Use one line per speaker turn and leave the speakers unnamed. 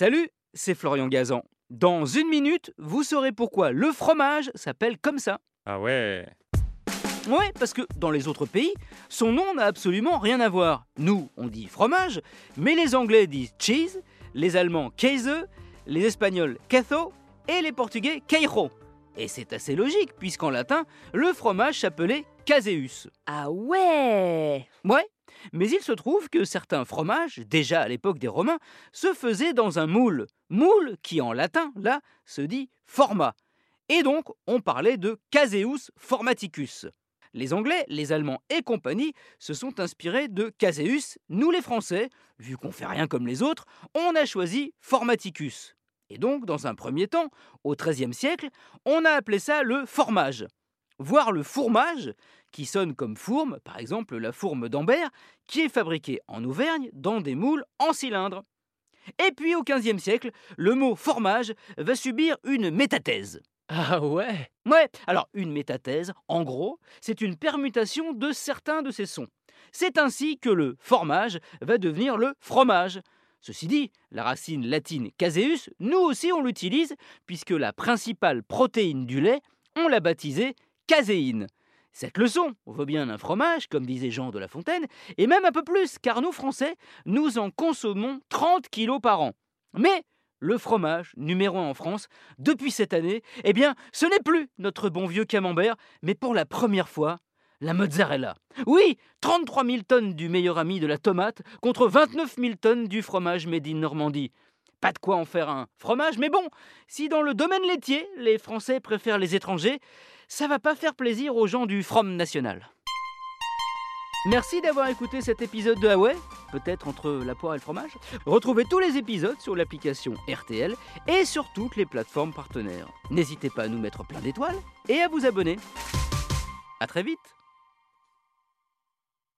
Salut, c'est Florian Gazan. Dans une minute, vous saurez pourquoi le fromage s'appelle comme ça.
Ah ouais
Ouais, parce que dans les autres pays, son nom n'a absolument rien à voir. Nous, on dit fromage, mais les Anglais disent cheese, les Allemands käse, les Espagnols queso et les Portugais queijo. Et c'est assez logique, puisqu'en latin, le fromage s'appelait caseus.
Ah ouais
Ouais, mais il se trouve que certains fromages, déjà à l'époque des Romains, se faisaient dans un moule. Moule qui en latin, là, se dit format. Et donc, on parlait de caseus formaticus. Les Anglais, les Allemands et compagnie se sont inspirés de caseus. Nous les Français, vu qu'on fait rien comme les autres, on a choisi formaticus. Et donc, dans un premier temps, au XIIIe siècle, on a appelé ça le formage. Voire le fourmage, qui sonne comme fourme, par exemple la fourme d'Ambert, qui est fabriquée en Auvergne dans des moules en cylindre. Et puis au XVe siècle, le mot formage va subir une métathèse.
Ah ouais
Ouais, alors une métathèse, en gros, c'est une permutation de certains de ces sons. C'est ainsi que le formage va devenir le fromage. Ceci dit, la racine latine caseus, nous aussi on l'utilise, puisque la principale protéine du lait, on l'a baptisée Cette leçon vaut bien un fromage, comme disait Jean de La Fontaine, et même un peu plus, car nous Français, nous en consommons 30 kilos par an. Mais le fromage, numéro 1 en France, depuis cette année, eh bien, ce n'est plus notre bon vieux camembert, mais pour la première fois, la mozzarella. Oui, 33 000 tonnes du meilleur ami de la tomate contre 29 000 tonnes du fromage made in Normandie. Pas de quoi en faire un fromage, mais bon, si dans le domaine laitier, les Français préfèrent les étrangers, ça va pas faire plaisir aux gens du From National. Merci d'avoir écouté cet épisode de Huawei, peut-être entre la poire et le fromage. Retrouvez tous les épisodes sur l'application RTL et sur toutes les plateformes partenaires. N'hésitez pas à nous mettre plein d'étoiles et à vous abonner. A très vite